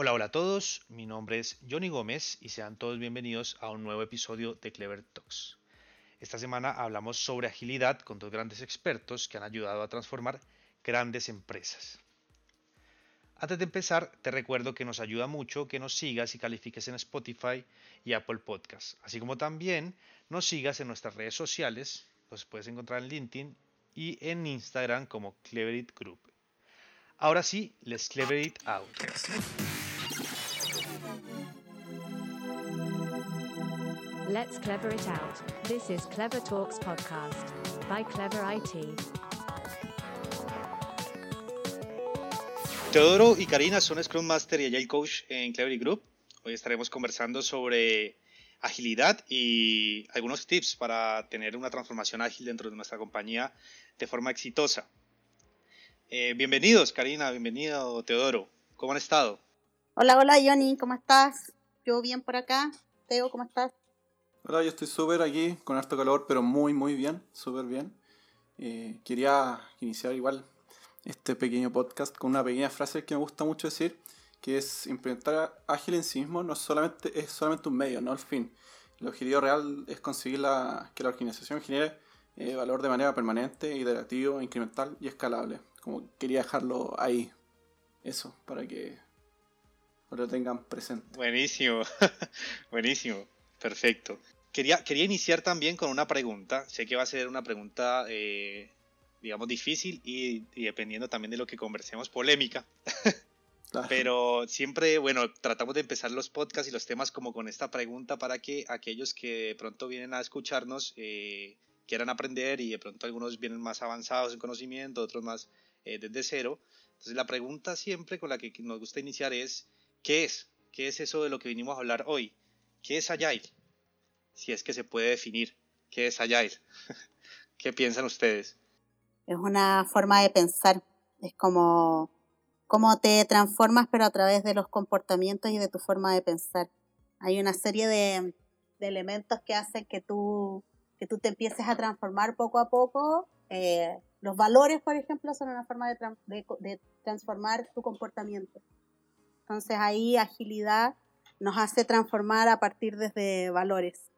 Hola, hola a todos, mi nombre es Johnny Gómez y sean todos bienvenidos a un nuevo episodio de Clever Talks. Esta semana hablamos sobre agilidad con dos grandes expertos que han ayudado a transformar grandes empresas. Antes de empezar, te recuerdo que nos ayuda mucho que nos sigas y califiques en Spotify y Apple Podcasts, así como también nos sigas en nuestras redes sociales, los puedes encontrar en LinkedIn y en Instagram como Cleverit Group. Ahora sí, let's clever it out. Let's clever it out. This is Clever Talks podcast by Clever IT. Teodoro y Karina son Scrum Master y Agile Coach en Clever Group. Hoy estaremos conversando sobre agilidad y algunos tips para tener una transformación ágil dentro de nuestra compañía de forma exitosa. Eh, bienvenidos, Karina, bienvenido, Teodoro. ¿Cómo han estado? Hola, hola, Johnny, ¿cómo estás? Yo bien por acá. Teo, ¿cómo estás? Hola, yo estoy súper aquí, con harto calor, pero muy, muy bien, súper bien. Eh, quería iniciar igual este pequeño podcast con una pequeña frase que me gusta mucho decir, que es implementar ágil en sí mismo no solamente, es solamente un medio, no el fin. El objetivo real es conseguir la, que la organización genere eh, valor de manera permanente, iterativo, incremental y escalable. Como quería dejarlo ahí, eso, para que lo tengan presente. Buenísimo, buenísimo, perfecto. Quería, quería iniciar también con una pregunta. Sé que va a ser una pregunta, eh, digamos, difícil y, dependiendo también de lo que conversemos, polémica. Pero siempre, bueno, tratamos de empezar los podcasts y los temas como con esta pregunta para que aquellos que de pronto vienen a escucharnos eh, quieran aprender y de pronto algunos vienen más avanzados en conocimiento, otros más eh, desde cero. Entonces la pregunta siempre con la que nos gusta iniciar es, ¿qué es? ¿Qué es eso de lo que vinimos a hablar hoy? ¿Qué es Agile? Si es que se puede definir, ¿qué es Agile? ¿Qué piensan ustedes? Es una forma de pensar, es como cómo te transformas pero a través de los comportamientos y de tu forma de pensar. Hay una serie de, elementos que hacen que tú, que tú te empieces a transformar poco a poco. Eh, los valores, por ejemplo, son una forma de, de, transformar tu comportamiento. Entonces ahí agilidad nos hace transformar a partir desde valores.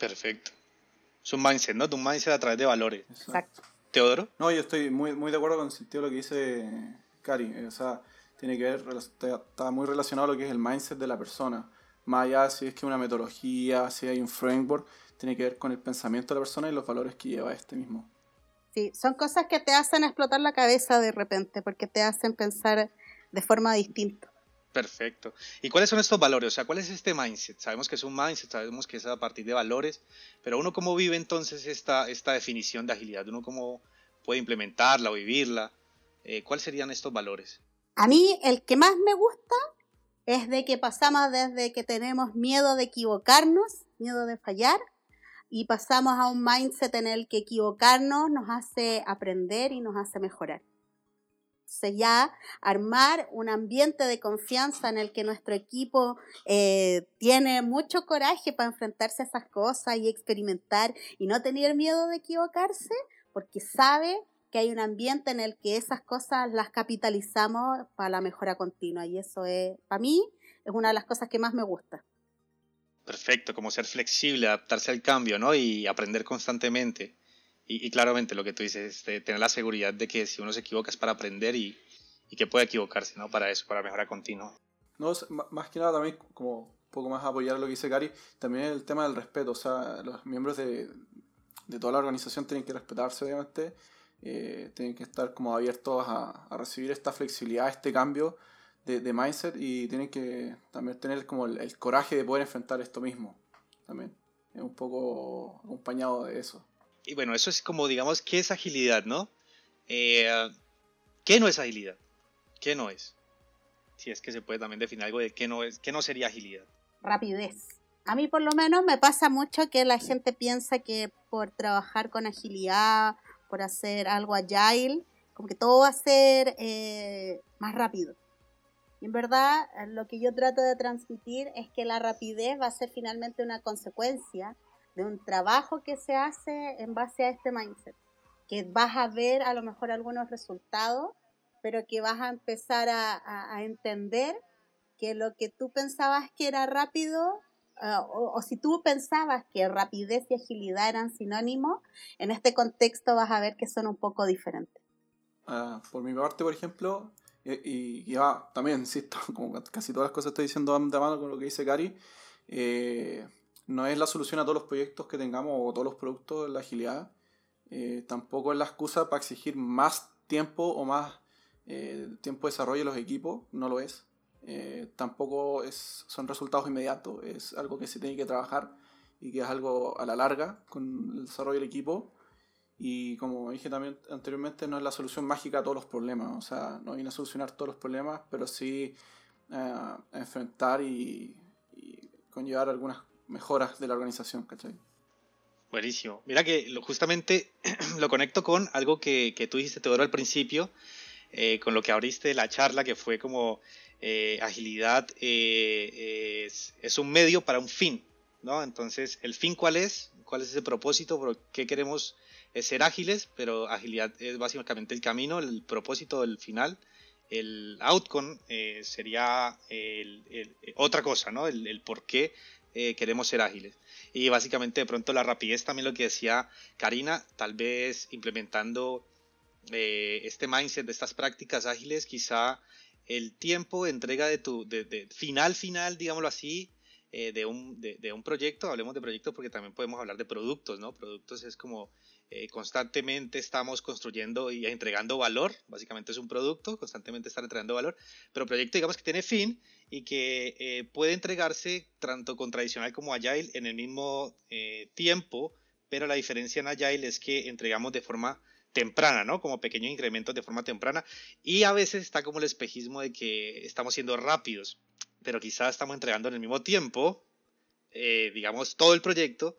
Perfecto. Es un mindset, ¿no? Un mindset a través de valores. Exacto. ¿Teodoro? No, yo estoy muy, muy de acuerdo con el sentido de lo que dice Cari. O sea, tiene que ver, está muy relacionado a lo que es el mindset de la persona. Más allá si es que una metodología, si hay un framework, tiene que ver con el pensamiento de la persona y los valores que lleva este mismo. Sí, son cosas que te hacen explotar la cabeza de repente, porque te hacen pensar de forma distinta. Perfecto. ¿Y cuáles son estos valores? O sea, ¿cuál es este mindset? Sabemos que es un mindset, sabemos que es a partir de valores, pero uno cómo vive entonces esta, esta definición de agilidad, uno cómo puede implementarla o vivirla. Eh, ¿Cuáles serían estos valores? A mí el que más me gusta es de que pasamos desde que tenemos miedo de equivocarnos, miedo de fallar, y pasamos a un mindset en el que equivocarnos nos hace aprender y nos hace mejorar ya armar un ambiente de confianza en el que nuestro equipo eh, tiene mucho coraje para enfrentarse a esas cosas y experimentar y no tener miedo de equivocarse, porque sabe que hay un ambiente en el que esas cosas las capitalizamos para la mejora continua y eso es, para mí, es una de las cosas que más me gusta. Perfecto, como ser flexible, adaptarse al cambio, ¿no? Y aprender constantemente. Y, claramente lo que tú dices, este, tener la seguridad de que si uno se equivoca es para aprender y, y que puede equivocarse, ¿no? Para eso, para mejora continua. No, más que nada también como un poco más apoyar lo que dice Gary, también el tema del respeto, o sea, los miembros de, de toda la organización tienen que respetarse obviamente, eh, tienen que estar como abiertos a, a, recibir esta flexibilidad, este cambio de, de, mindset y tienen que también tener como el, el coraje de poder enfrentar esto mismo, también, es un poco acompañado de eso y bueno, eso es como, digamos, ¿qué es agilidad, no? Eh, ¿Qué no es agilidad? ¿Qué no es? Si es que se puede también definir algo de qué no es, qué no sería agilidad. Rapidez. A mí por lo menos me pasa mucho que la gente piensa que por trabajar con agilidad, por hacer algo agile, como que todo va a ser eh, más rápido. Y en verdad lo que yo trato de transmitir es que la rapidez va a ser finalmente una consecuencia de un trabajo que se hace en base a este mindset, que vas a ver a lo mejor algunos resultados pero que vas a empezar a, a entender que lo que tú pensabas que era rápido Ah, o, si tú pensabas que rapidez y agilidad eran sinónimos, en este contexto vas a ver que son un poco diferentes. Ah, por mi parte, por ejemplo, y, y, también, insisto, como casi todas las cosas estoy diciendo de mano con lo que dice Cari, eh, no es la solución a todos los proyectos que tengamos o todos los productos la agilidad. Eh, tampoco es la excusa para exigir más tiempo o más eh, tiempo de desarrollo de los equipos, no lo es. Eh, tampoco es, son resultados inmediatos, es algo que se tiene que trabajar y que es algo a la larga con el desarrollo del equipo. Y como dije también anteriormente, no es la solución mágica a todos los problemas, o sea, no viene a solucionar todos los problemas, pero sí eh, enfrentar y, conllevar algunas mejoras de la organización, ¿cachai? Buenísimo. Mira que justamente lo conecto con algo que, que tú dijiste, Teodoro, al principio, eh, con lo que abriste la charla, que fue como eh, agilidad eh, es, un medio para un fin, ¿no? Entonces, ¿el fin cuál es? ¿Cuál es ese propósito? ¿Por qué queremos eh, ser ágiles? Pero agilidad es básicamente el camino, el propósito, el final. El outcome sería otra cosa, ¿no? El, por qué queremos ser ágiles. Y básicamente de pronto la rapidez, también lo que decía Karina, tal vez implementando este mindset de estas prácticas ágiles, quizá el tiempo de entrega de tu de, final final, digámoslo así, eh, de, un, de, un proyecto, hablemos de proyectos porque también podemos hablar de productos, ¿no? Productos es como eh, constantemente estamos construyendo y entregando valor, básicamente es un producto, constantemente estar entregando valor, pero proyecto digamos que tiene fin y que eh, puede entregarse tanto con tradicional como agile en el mismo tiempo, pero la diferencia en agile es que entregamos de forma temprana, ¿no? Como pequeños incrementos de forma temprana. Y a veces está como el espejismo de que estamos siendo rápidos, pero quizás estamos entregando en el mismo tiempo, eh, digamos, todo el proyecto,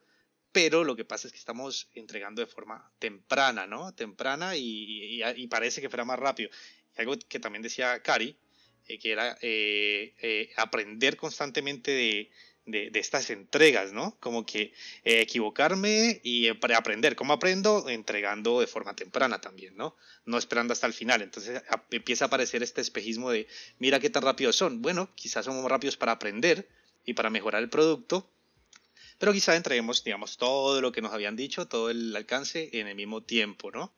pero lo que pasa es que estamos entregando de forma temprana, ¿no? Temprana y, parece que fuera más rápido. Y algo que también decía Cari, eh, que era eh, aprender constantemente de, de, estas entregas, ¿no? Como que eh, equivocarme y aprender. ¿Cómo aprendo? Entregando de forma temprana también, ¿no? No esperando hasta el final. Entonces empieza a aparecer este espejismo de, mira qué tan rápidos son. Bueno, quizás somos rápidos para aprender y para mejorar el producto, pero quizás entreguemos, digamos, todo lo que nos habían dicho, todo el alcance en el mismo tiempo, ¿no?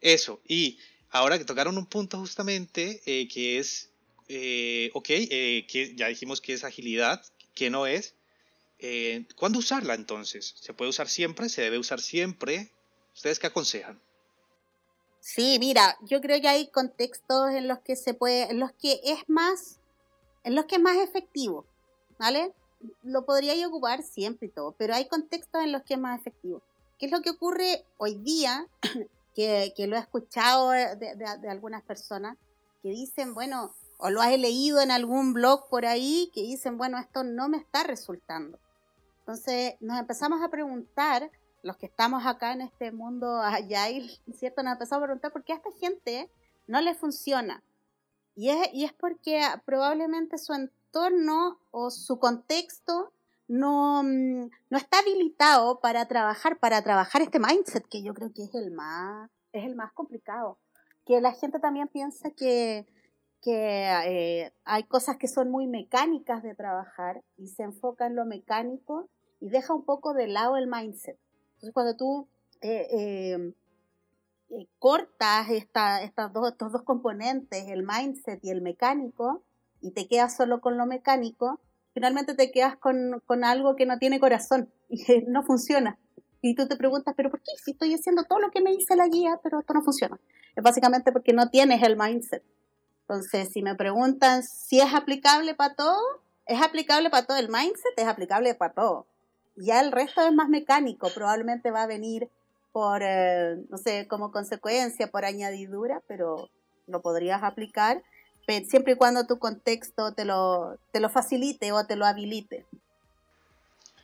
Eso. Y ahora que tocaron un punto justamente eh, que es, eh, ok, que ya dijimos que es agilidad, que no es. Eh, ¿Cuándo usarla entonces? ¿Se puede usar siempre? ¿Se debe usar siempre? ¿Ustedes qué aconsejan? Sí, mira, yo creo que hay contextos en los que se puede, en los que es más, en los que es más efectivo, ¿vale? Lo podría ocupar siempre y todo, pero hay contextos en los que es más efectivo. ¿Qué es lo que ocurre hoy día? que, lo he escuchado de algunas personas que dicen, bueno, o lo has leído en algún blog por ahí que dicen, bueno, esto no me está resultando. Entonces nos empezamos a preguntar, los que estamos acá en este mundo agile, ¿cierto? Nos empezamos a preguntar por qué a esta gente no le funciona. Y es, y es porque probablemente su entorno o su contexto no, mm, no está habilitado para trabajar, para trabajar este mindset, que yo creo que es el más, es el más complicado. Que la gente también piensa que, que eh, hay cosas que son muy mecánicas de trabajar y se enfoca en lo mecánico y deja un poco de lado el mindset. Entonces cuando tú eh, eh, cortas esta, estas dos, estos dos componentes, el mindset y el mecánico, y te quedas solo con lo mecánico, finalmente te quedas con, con algo que no tiene corazón y que no funciona. Y tú te preguntas, pero ¿por qué? Si estoy haciendo todo lo que me dice la guía, pero esto no funciona. Es básicamente porque no tienes el mindset. Entonces, si me preguntan si es aplicable para todo, es aplicable para todo. El mindset es aplicable para todo. Ya el resto es más mecánico, probablemente va a venir por, eh, no sé, como consecuencia, por añadidura, pero lo podrías aplicar siempre y cuando tu contexto te lo, te lo facilite o te lo habilite.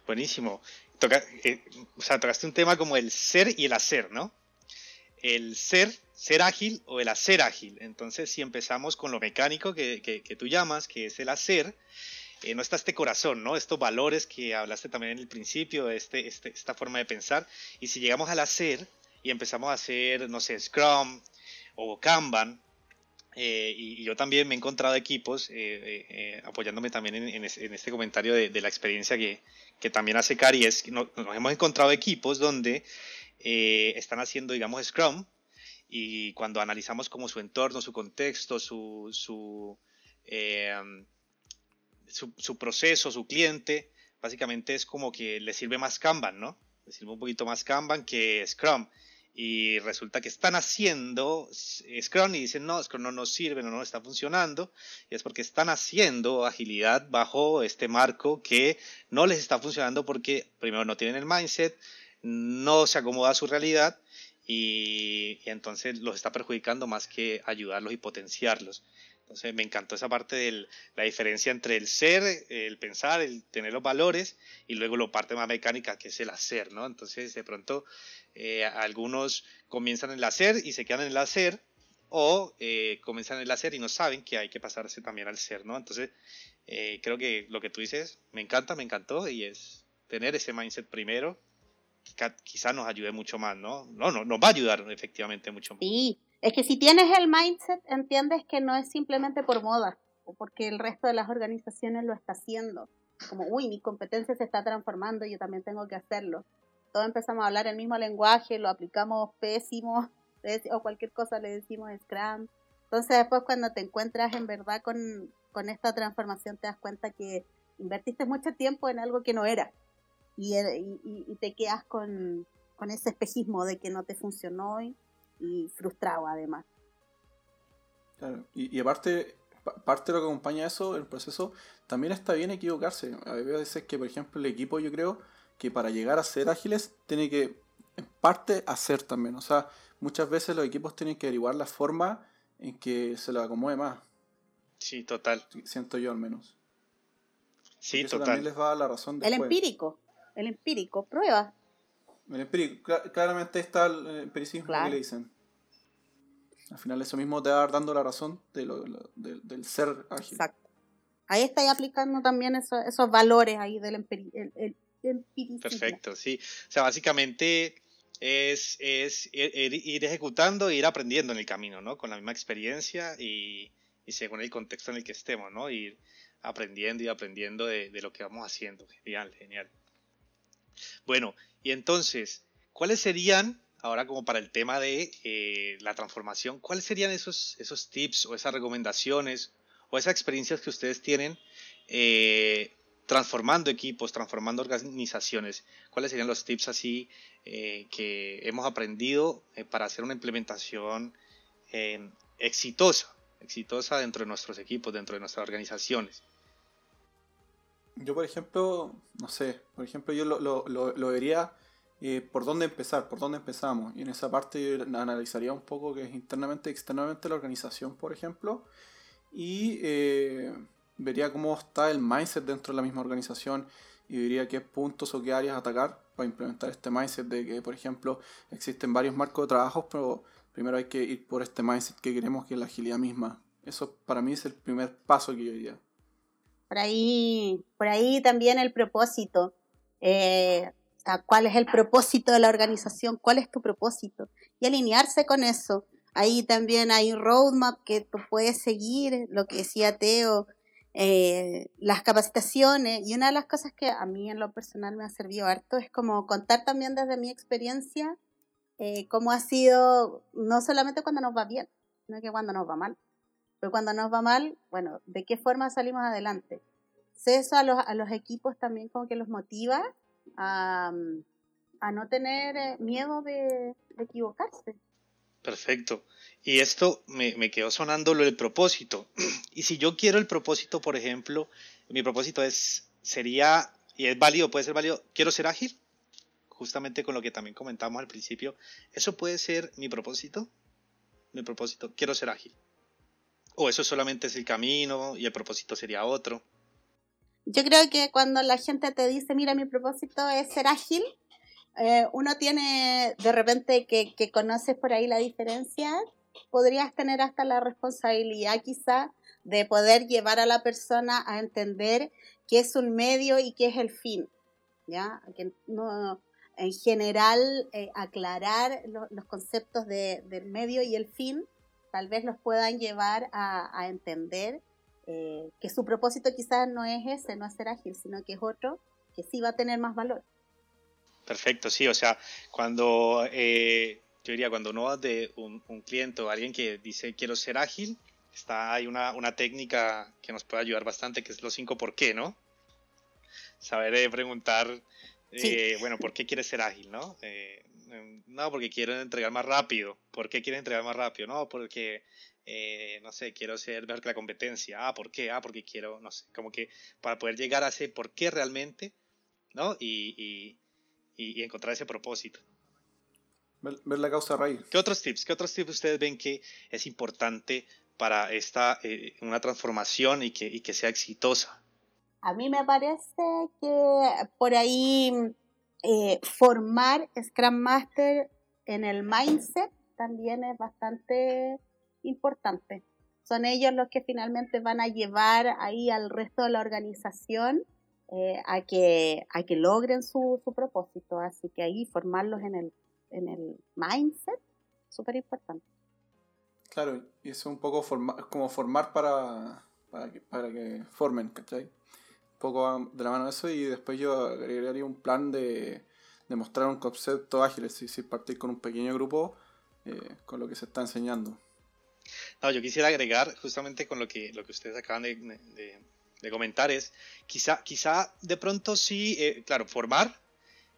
Buenísimo. Toca, eh, o sea, tocaste un tema como el ser y el hacer, ¿no? El ser ser ágil o el hacer ágil. Entonces, si empezamos con lo mecánico que, que, tú llamas, que es el hacer, eh, no está este corazón, ¿no? Estos valores que hablaste también en el principio, este, este, esta forma de pensar. Y si llegamos al hacer y empezamos a hacer, no sé, Scrum o Kanban, eh, y, yo también me he encontrado equipos, eh, apoyándome también en, este comentario de, la experiencia que, también hace Cari, es que nos, hemos encontrado equipos donde están haciendo, digamos, Scrum, y cuando analizamos como su entorno, su contexto, su, su, su, proceso, su cliente, básicamente es como que le sirve más Kanban, ¿no? Le sirve un poquito más Kanban que Scrum y resulta que están haciendo Scrum y dicen, no, Scrum no nos sirve, no nos está funcionando, y es porque están haciendo agilidad bajo este marco que no les está funcionando porque primero no tienen el mindset, no se acomoda a su realidad y, y entonces los está perjudicando más que ayudarlos y potenciarlos. Entonces me encantó esa parte de la diferencia entre el ser, el pensar, el tener los valores y luego la parte más mecánica que es el hacer, ¿no? Entonces de pronto eh, algunos comienzan en el hacer y se quedan en el hacer o eh, comienzan en el hacer y no saben que hay que pasarse también al ser, ¿no? Entonces eh, creo que lo que tú dices me encanta, me encantó y es tener ese mindset primero quizá nos ayude mucho más, ¿no? No, no, nos va a ayudar efectivamente mucho más. Sí, es que si tienes el mindset, entiendes que no es simplemente por moda o porque el resto de las organizaciones lo está haciendo. Como, uy, mi competencia se está transformando, yo también tengo que hacerlo. Todos empezamos a hablar el mismo lenguaje, lo aplicamos pésimo, o cualquier cosa le decimos Scrum. Entonces después cuando te encuentras en verdad con, con esta transformación te das cuenta que invertiste mucho tiempo en algo que no era. Y, y, y te quedas con, con ese espejismo de que no te funcionó y, y frustrado además. Claro, y, aparte, parte de lo que acompaña eso, el proceso, también está bien equivocarse. A veces que, por ejemplo, el equipo yo creo que para llegar a ser ágiles tiene que, en parte, hacer también. O sea, muchas veces los equipos tienen que averiguar la forma en que se lo acomode más. Sí, total. Siento yo al menos. Sí, eso total. también les va a la razón El empírico, el empírico, prueba. El empírico, claramente está el empiricismo que le dicen. Al final eso mismo te va dando la razón de lo, del ser ágil. Exacto. Ahí estáis aplicando también esos valores ahí del empiricismo. Perfecto, sí. O sea, básicamente es, es ir, ejecutando e ir aprendiendo en el camino, ¿no? Con la misma experiencia y, según el contexto en el que estemos, ¿no? Ir aprendiendo y aprendiendo de, de lo que vamos haciendo. Genial, genial. Bueno, y entonces, ¿cuáles serían, ahora como para el tema de eh, la transformación, cuáles serían esos, esos tips o esas recomendaciones o esas experiencias que ustedes tienen eh, transformando equipos, transformando organizaciones? ¿Cuáles serían los tips así eh, que hemos aprendido para hacer una implementación exitosa, exitosa dentro de nuestros equipos, dentro de nuestras organizaciones? Yo, por ejemplo, no sé, por ejemplo, yo lo, lo, vería eh, por dónde empezar, por dónde empezamos. Y en esa parte yo analizaría un poco que es internamente y externamente la organización, por ejemplo. Y eh, vería cómo está el mindset dentro de la misma organización y vería qué puntos o qué áreas atacar para implementar este mindset de que, por ejemplo, existen varios marcos de trabajo, pero primero hay que ir por este mindset que queremos, que es la agilidad misma. Eso para mí es el primer paso que yo diría. Por ahí, por ahí también el propósito. Eh, ¿Cuál es el propósito de la organización? ¿Cuál es tu propósito? Y alinearse con eso. Ahí también hay un roadmap que tú puedes seguir, lo que decía Teo, eh, las capacitaciones. Y una de las cosas que a mí en lo personal me ha servido harto es como contar también desde mi experiencia eh, cómo ha sido, no solamente cuando nos va bien, sino que cuando nos va mal. Pero cuando nos va mal, bueno, ¿de qué forma salimos adelante? Eso a los, equipos también como que los motiva a, no tener eh, miedo de, equivocarse. Perfecto. Y esto me, me, quedó sonando lo del propósito. Y si yo quiero el propósito, por ejemplo, mi propósito es, sería, y es válido, puede ser válido, quiero ser ágil, justamente con lo que también comentamos al principio, ¿eso puede ser mi propósito? Mi propósito, quiero ser ágil. ¿O eso solamente es el camino y el propósito sería otro? Yo creo que cuando la gente te dice, mira, mi propósito es ser ágil, eh, uno tiene de repente que, conoces por ahí la diferencia, podrías tener hasta la responsabilidad quizá de poder llevar a la persona a entender qué es un medio y qué es el fin. ¿ya? En general, eh, aclarar los conceptos de, del medio y el fin tal vez los puedan llevar a, a entender eh, que su propósito quizás no es ese, no es ser ágil, sino que es otro que sí va a tener más valor. Perfecto, sí, o sea, cuando eh, yo diría, cuando uno va de un, cliente o alguien que dice quiero ser ágil, está hay una, una, técnica que nos puede ayudar bastante, que es los cinco por qué, ¿no? Saber eh, preguntar, bueno, ¿por qué quieres ser ágil, no? No, porque quiero entregar más rápido. ¿Por qué quieres entregar más rápido? No, porque eh, no sé, quiero ser mejor que la competencia, ah, ¿por qué? Ah, porque quiero, no sé, como que para poder llegar a ese por qué realmente, ¿no? Y, y, encontrar ese propósito. Ver, la causa raíz. ¿Qué otros tips? ¿Qué otros tips ustedes ven que es importante para esta, eh, una transformación y que, y que sea exitosa? A mí me parece que por ahí eh, formar Scrum Master en el mindset también es bastante importante. Son ellos los que finalmente van a llevar ahí al resto de la organización eh, a, que, a que logren su, su, propósito. Así que ahí formarlos en el, en el mindset, súper importante. Claro, y es un poco como formar para, para, que, para que formen, ¿cachai? Poco de la mano de eso y después yo agregaría un plan de, de mostrar un concepto ágil, es decir, partir con un pequeño grupo eh, con lo que se está enseñando. No, yo quisiera agregar justamente con lo que, lo que ustedes acaban de, de, comentar es, quizá, quizá de pronto sí, eh, claro, formar,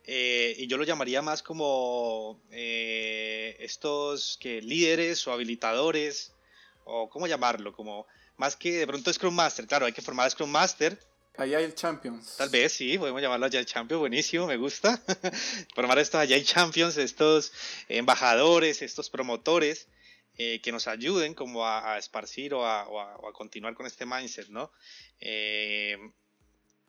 eh, y yo lo llamaría más como eh, estos que líderes o habilitadores, o cómo llamarlo, como más que de pronto Scrum Master, claro, hay que formar a Scrum Master. Agile Champions. Tal vez, sí, podemos llamarlo Agile Champions, buenísimo, me gusta. formar a estos Agile Champions, estos embajadores, estos promotores, eh, que nos ayuden como a, esparcir o a, continuar con este mindset, ¿no? Eh,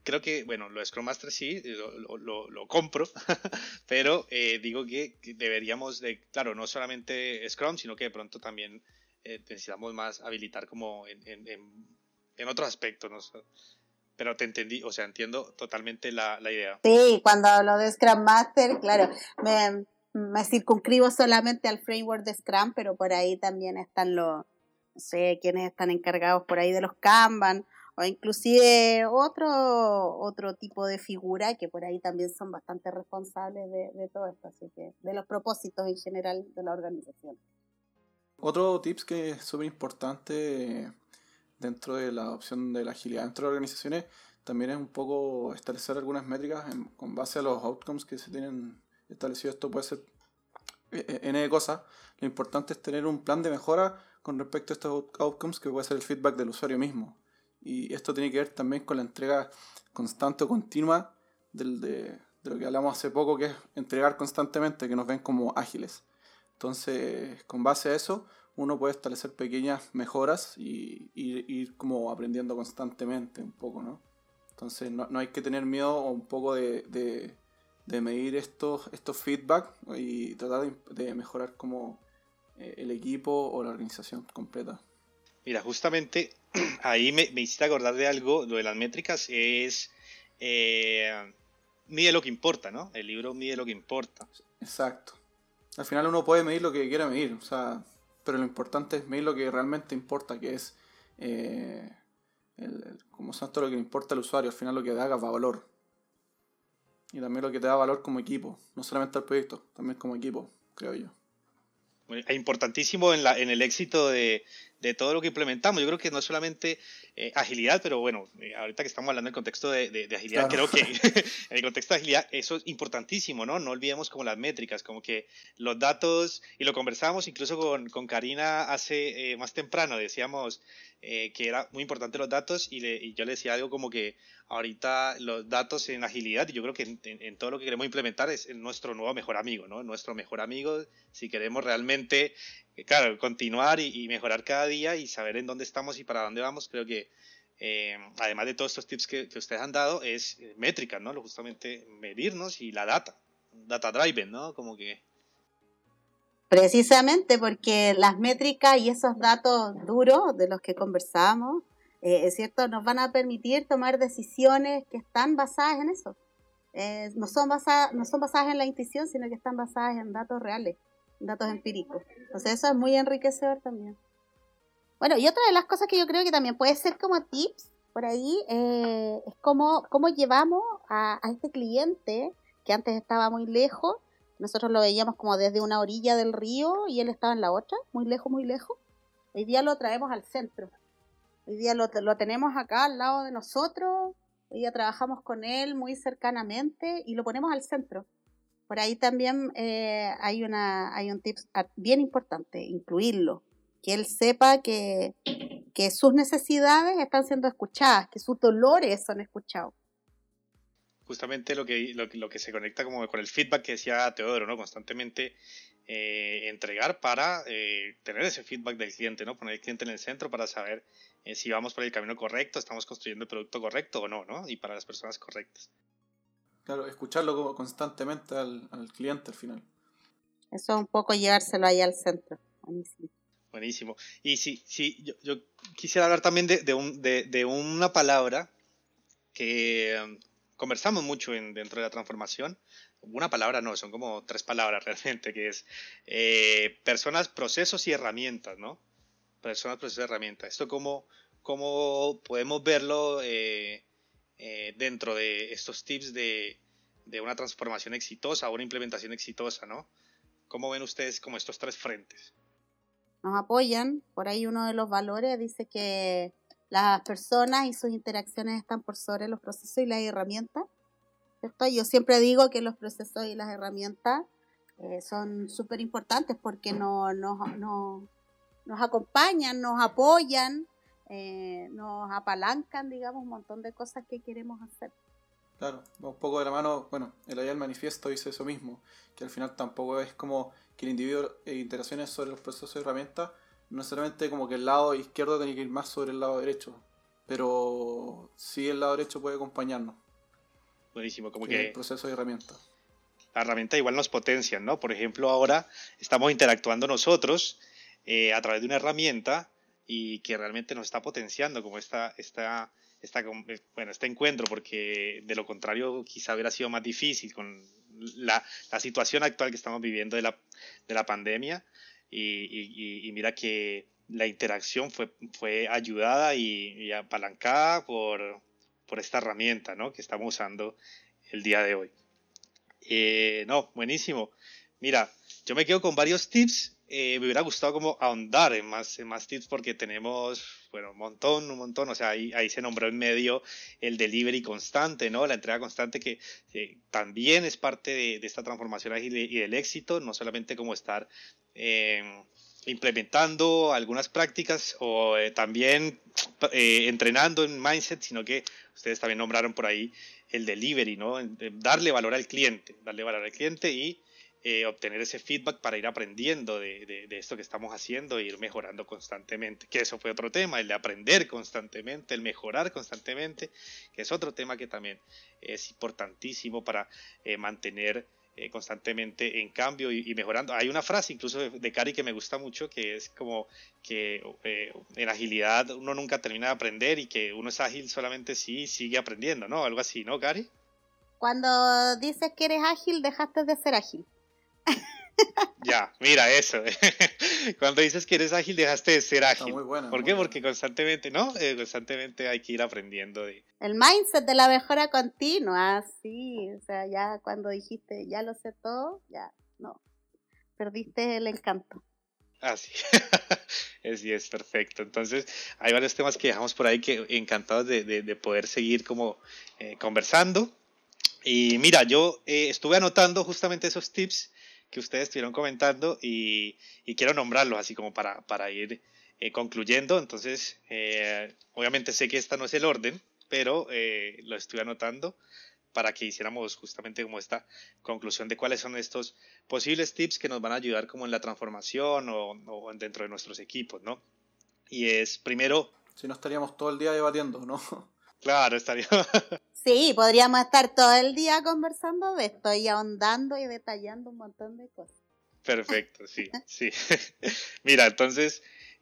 creo que, bueno, lo de Scrum Master sí, lo, compro, pero eh, digo que, deberíamos de, claro, no solamente Scrum, sino que de pronto también necesitamos más habilitar como en, en, otros aspectos, ¿no? Pero te entendí, o sea, entiendo totalmente la, la, idea. Sí, cuando hablo de Scrum Master, claro, me, me circunscribo solamente al framework de Scrum, pero por ahí también están los, no sé, quienes están encargados por ahí de los Kanban, o inclusive otro, otro tipo de figura que por ahí también son bastante responsables de, todo esto, así que de los propósitos en general de la organización. Otro tips que es súper importante dentro de la opción de la agilidad dentro de organizaciones también es un poco establecer algunas métricas con base a los outcomes que se tienen establecido esto puede ser eh, eh, N de cosas. Lo importante es tener un plan de mejora con respecto a estos outcomes que puede ser el feedback del usuario mismo. Y esto tiene que ver también con la entrega constante o continua del, de, lo que hablamos hace poco, que es entregar constantemente, que nos ven como ágiles. Entonces, con base a eso, uno puede establecer pequeñas mejoras y, ir como aprendiendo constantemente un poco, ¿no? Entonces, no, hay que tener miedo un poco de de medir estos, estos feedback y tratar de, mejorar como eh, el equipo o la organización completa. Mira, justamente ahí me, me hiciste acordar de algo, lo de las métricas es eh, mide lo que importa, ¿no? El libro mide lo que importa. Exacto. Al final uno puede medir lo que quiera medir, o sea, pero lo importante es lo que realmente importa, que es eh, el, como santo lo que importa al usuario, al final lo que haga valor y también lo que te da valor como equipo, no solamente al proyecto, también como equipo, creo yo. Es importantísimo en, la, en el éxito de, de todo lo que implementamos. Yo creo que no es solamente eh, agilidad, pero bueno, eh, ahorita que estamos hablando del contexto de, agilidad, creo que en el contexto de agilidad eso es importantísimo, ¿no? No olvidemos como las métricas, como que los datos, y lo conversamos incluso con, con Karina hace eh, más temprano, decíamos que era muy importante los datos y, le, y, yo le decía algo como que ahorita los datos en agilidad, y yo creo que en, en, todo lo que queremos implementar es nuestro nuevo mejor amigo, ¿no? Nuestro mejor amigo, si queremos realmente claro, continuar y, mejorar cada día y saber en dónde estamos y para dónde vamos, creo que eh, además de todos estos tips que, ustedes han dado, es eh, métrica, ¿no? Justamente medirnos y la data, data driven, ¿no? Como que... Precisamente porque las métricas y esos datos duros de los que conversamos, eh, es cierto, nos van a permitir tomar decisiones que están basadas en eso. no, son basadas, no son basadas en la intuición, sino que están basadas en datos reales datos empíricos. Entonces eso es muy enriquecedor también. Bueno, y otra de las cosas que yo creo que también puede ser como tips por ahí eh, es cómo, cómo llevamos a, a, este cliente que antes estaba muy lejos. Nosotros lo veíamos como desde una orilla del río y él estaba en la otra, muy lejos, muy lejos. Hoy día lo traemos al centro. Hoy día lo, lo tenemos acá al lado de nosotros. Hoy día trabajamos con él muy cercanamente y lo ponemos al centro. Por ahí también eh, hay, una, hay un tip bien importante, incluirlo. Que él sepa que, que sus necesidades están siendo escuchadas, que sus dolores son escuchados. Justamente lo que, lo, que se conecta como con el feedback que decía Teodoro, ¿no? Constantemente eh, entregar para eh, tener ese feedback del cliente, ¿no? Poner el cliente en el centro para saber si vamos por el camino correcto, estamos construyendo el producto correcto o no, ¿no? Y para las personas correctas. Claro, escucharlo constantemente al, al cliente al final. Eso es un poco llevárselo ahí al centro. Buenísimo. Buenísimo. Y sí, sí, yo, yo quisiera hablar también de, de, un, de, de una palabra que um, conversamos mucho en, dentro de la transformación. Una palabra no, son como tres palabras realmente, que es eh, personas, procesos y herramientas, ¿no? Personas, procesos y herramientas. Esto cómo, cómo podemos verlo eh, eh, dentro de estos tips de, de, una transformación exitosa una implementación exitosa, ¿no? ¿Cómo ven ustedes como estos tres frentes? Nos apoyan, por ahí uno de los valores dice que las personas y sus interacciones están por sobre los procesos y las herramientas. ¿cierto? Yo siempre digo que los procesos y las herramientas eh, son súper importantes porque no, no, no, nos acompañan, nos apoyan, eh, nos apalancan, digamos, un montón de cosas que queremos hacer. Claro, un poco de la mano, bueno, el allá el manifiesto dice eso mismo, que al final tampoco es como que el individuo e interacciones sobre los procesos y herramientas, no necesariamente como que el lado izquierdo tiene que ir más sobre el lado derecho, pero sí el lado derecho puede acompañarnos. Buenísimo, como que... que el proceso de herramienta. La herramienta igual nos potencia, ¿no? Por ejemplo, ahora estamos interactuando nosotros eh, a través de una herramienta y que realmente nos está potenciando como esta, esta, esta, bueno, este encuentro, porque de lo contrario quizá hubiera sido más difícil con la, la situación actual que estamos viviendo de la, de la pandemia y, y, y, mira que la interacción fue, fue ayudada y, y apalancada por, por, esta herramienta ¿no? que estamos usando el día de hoy. Eh, no, buenísimo. Mira, yo me quedo con varios tips eh, me hubiera gustado como ahondar en más, en más tips porque tenemos, bueno, un montón, un montón, o sea, ahí, ahí se nombró en medio el delivery constante, ¿no? La entrega constante que eh, también es parte de, esta transformación ágil y del éxito, no solamente como estar eh, implementando algunas prácticas o eh, también entrenando en mindset, sino que ustedes también nombraron por ahí el delivery, ¿no? Darle valor al cliente, darle valor al cliente y eh, obtener ese feedback para ir aprendiendo de, de, esto que estamos haciendo e ir mejorando constantemente. Que eso fue otro tema, el de aprender constantemente, el mejorar constantemente, que es otro tema que también es importantísimo para eh, mantener eh, constantemente en cambio y, mejorando. Hay una frase incluso de, de, Cari que me gusta mucho, que es como que en agilidad uno nunca termina de aprender y que uno es ágil solamente si sigue aprendiendo, ¿no? Algo así, ¿no, Cari? Cuando dices que eres ágil, dejaste de ser ágil. Ya, mira eso. Cuando dices que eres ágil, dejaste de ser ágil. Muy buena, ¿Por qué? Porque constantemente, ¿no? Eh, constantemente hay que ir aprendiendo. De... El mindset de la mejora continua, sí. O sea, ya cuando dijiste, ya lo sé todo, ya, no. Perdiste el encanto. Ah, sí. sí, es perfecto. Entonces, hay varios temas que dejamos por ahí que encantados de, de, de poder seguir como eh, conversando. Y mira, yo eh, estuve anotando justamente esos tips que ustedes estuvieron comentando y, y quiero nombrarlos así como para, para ir eh, concluyendo. Entonces, eh, obviamente sé que esta no es el orden, pero eh, lo estoy anotando para que hiciéramos justamente como esta conclusión de cuáles son estos posibles tips que nos van a ayudar como en la transformación o, o dentro de nuestros equipos, ¿no? Y es primero... Si no estaríamos todo el día debatiendo, ¿no? Claro, estaría. Sí, podríamos estar todo el día conversando de esto y ahondando y detallando un montón de cosas. Perfecto, sí, sí. Mira, entonces,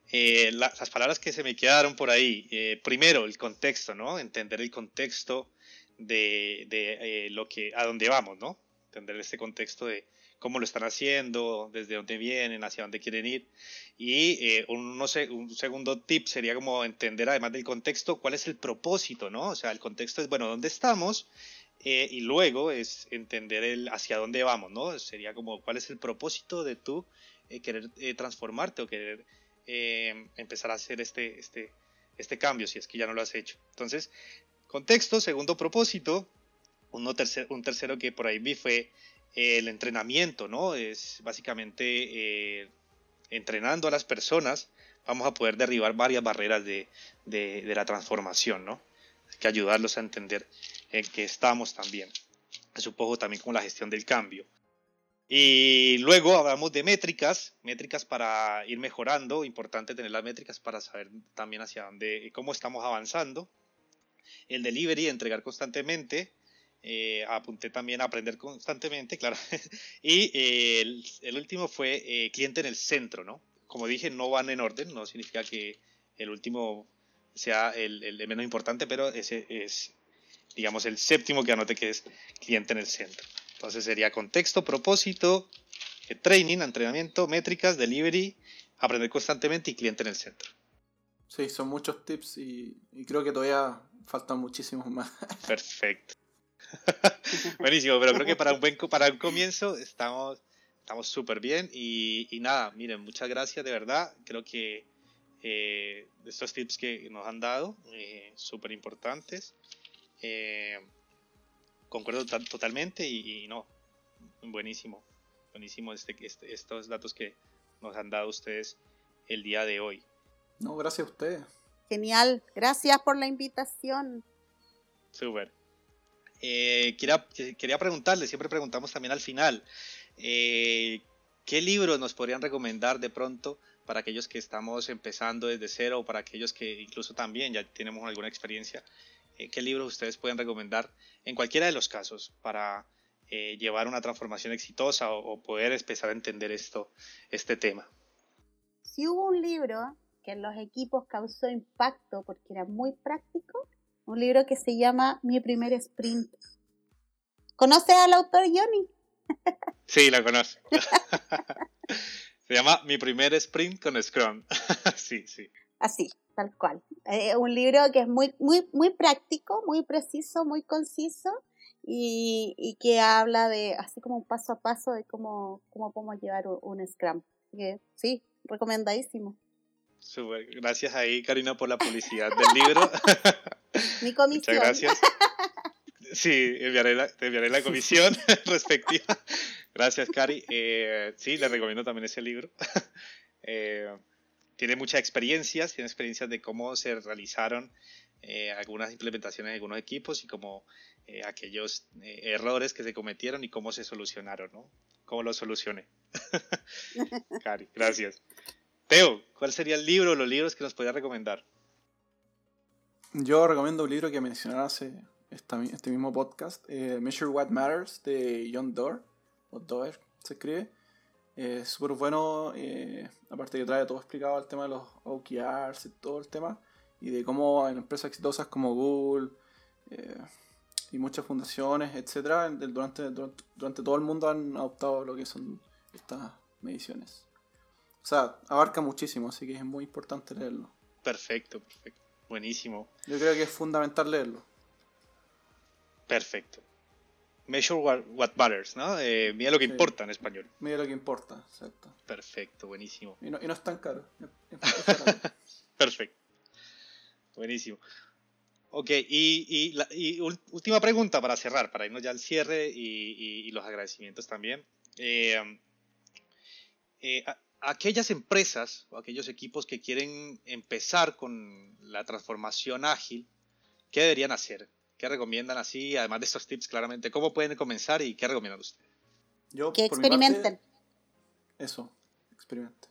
eh, la, las palabras que se me quedaron por ahí. Eh, primero, el contexto, ¿no? Entender el contexto de, de eh, lo que, a dónde vamos, ¿no? Entender este contexto de cómo lo están haciendo, desde dónde vienen, hacia dónde quieren ir. Y eh, un, no sé, un segundo tip sería como entender, además del contexto, cuál es el propósito, ¿no? O sea, el contexto es, bueno, ¿dónde estamos? Eh, y luego es entender el hacia dónde vamos, ¿no? Sería como cuál es el propósito de tú eh, querer transformarte o querer empezar a hacer este, este, este cambio, si es que ya no lo has hecho. Entonces, contexto, segundo propósito, uno tercer, un tercero que por ahí vi fue el entrenamiento, ¿no? Es básicamente eh, entrenando a las personas vamos a poder derribar varias barreras de, la transformación, ¿no? Hay que ayudarlos a entender en qué estamos también. Poco también con la gestión del cambio. Y luego hablamos de métricas, métricas para ir mejorando, importante tener las métricas para saber también hacia dónde, cómo estamos avanzando. El delivery, entregar constantemente, eh, apunté también a aprender constantemente, claro. y eh, el, último fue eh, cliente en el centro, ¿no? Como dije, no van en orden, no significa que el último sea el, menos importante, pero ese es, digamos, el séptimo que anote que es cliente en el centro. Entonces sería contexto, propósito, training, entrenamiento, métricas, delivery, aprender constantemente y cliente en el centro. Sí, son muchos tips y creo que todavía faltan muchísimos más. Perfecto. Buenísimo, pero creo que para un buen para un comienzo estamos estamos súper bien y, nada, miren, muchas gracias de verdad. Creo que eh, estos tips que nos han dado, eh, súper importantes. Eh, concuerdo totalmente y, no, buenísimo, buenísimo este, este, estos datos que nos han dado ustedes el día de hoy. No, gracias a ustedes. Genial, gracias por la invitación. Súper. Eh, quería, quería preguntarle, siempre preguntamos también al final, eh, ¿qué libros nos podrían recomendar de pronto para aquellos que estamos empezando desde cero o para aquellos que incluso también ya tenemos alguna experiencia? Eh, ¿Qué libros ustedes pueden recomendar en cualquiera de los casos para llevar una transformación exitosa o, poder empezar a entender esto, este tema? Si hubo un libro que en los equipos causó impacto porque era muy práctico, un libro que se llama Mi primer sprint. ¿Conoce al autor Johnny? Sí, lo conozco. se llama Mi primer sprint con Scrum. sí, sí. Así, tal cual. Eh, un libro que es muy, muy, muy práctico, muy preciso, muy conciso y, que habla de, así como un paso a paso de cómo, cómo podemos llevar un, Scrum. sí, recomendadísimo. Super. Gracias ahí, Karina, por la publicidad del libro. Mi comisión. Muchas gracias. Sí, enviaré la, te enviaré la comisión respectiva. Gracias, Cari. Eh, sí, le recomiendo también ese libro. Eh, tiene muchas experiencias, tiene experiencias de cómo se realizaron eh, algunas implementaciones de algunos equipos y como aquellos errores que se cometieron y cómo se solucionaron, ¿no? Cómo lo solucioné. Cari, gracias. Teo, ¿cuál sería el libro o los libros que nos podría recomendar? Yo recomiendo un libro que mencionaba hace este mismo podcast, eh, Measure What Matters, de John Doerr, o Doerr se escribe. Es súper bueno, eh, aparte que trae todo explicado el tema de los OKRs y todo el tema, y de cómo en empresas exitosas como Google eh, y muchas fundaciones, etcétera, durante, durante todo el mundo han adoptado lo que son estas mediciones. O sea, abarca muchísimo, así que es muy importante leerlo. Perfecto, perfecto. Buenísimo. Yo creo que es fundamental leerlo. Perfecto. Measure what, matters, ¿no? Eh, mira lo que importa en español. Mira lo que importa, exacto. Perfecto, buenísimo. Y no, y no es tan caro. Perfecto. Buenísimo. Ok, y, y, última pregunta para cerrar, para irnos ya al cierre y, los agradecimientos también. Eh, eh, aquellas empresas o aquellos equipos que quieren empezar con la transformación ágil, ¿qué deberían hacer? ¿Qué recomiendan así? Además de estos tips, claramente, ¿cómo pueden comenzar y qué recomiendan ustedes? Yo, que experimenten. eso, experimenten.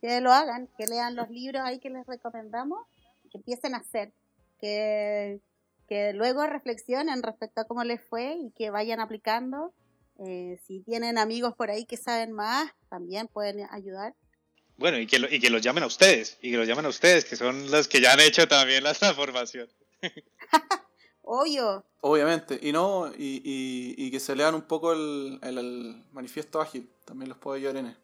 Que lo hagan, que lean los libros ahí que les recomendamos, que empiecen a hacer, que, que luego reflexionen respecto a cómo les fue y que vayan aplicando eh, si tienen amigos por ahí que saben más, también pueden ayudar. Bueno, y que, y que los llamen a ustedes, y que los llamen a ustedes, que son los que ya han hecho también la transformación. Obvio. Obviamente, y no, y, y, y que se lean un poco el, el, el manifiesto ágil, también los puede ayudar en él.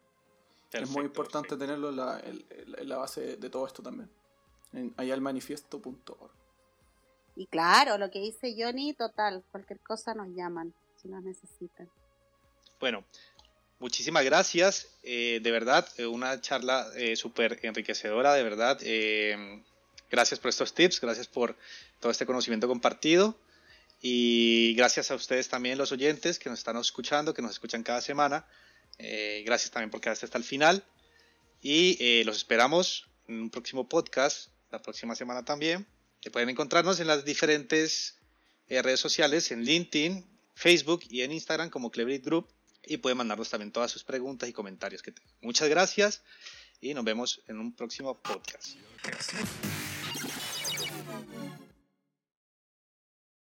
es muy Perfecto, importante perfecto. tenerlo en la, en- en la base de todo esto también. En ayalmanifiesto.org. Y claro, lo que dice Johnny, total, cualquier cosa nos llaman si nos necesitan. Bueno, muchísimas gracias. eh, de verdad, eh, una charla eh, súper enriquecedora, de verdad. eh, gracias por estos tips, gracias por todo este conocimiento compartido. Y gracias a ustedes también, los oyentes que nos están escuchando, que nos escuchan cada semana. Gracias también por quedarse hasta el final. Y los esperamos en un próximo podcast, la próxima semana también. Que pueden encontrarnos en las diferentes redes sociales, en LinkedIn, Facebook y en Instagram como Cleverit Group. Y pueden mandarnos también todas sus preguntas y comentarios que tengan. Muchas gracias y nos vemos en un próximo podcast.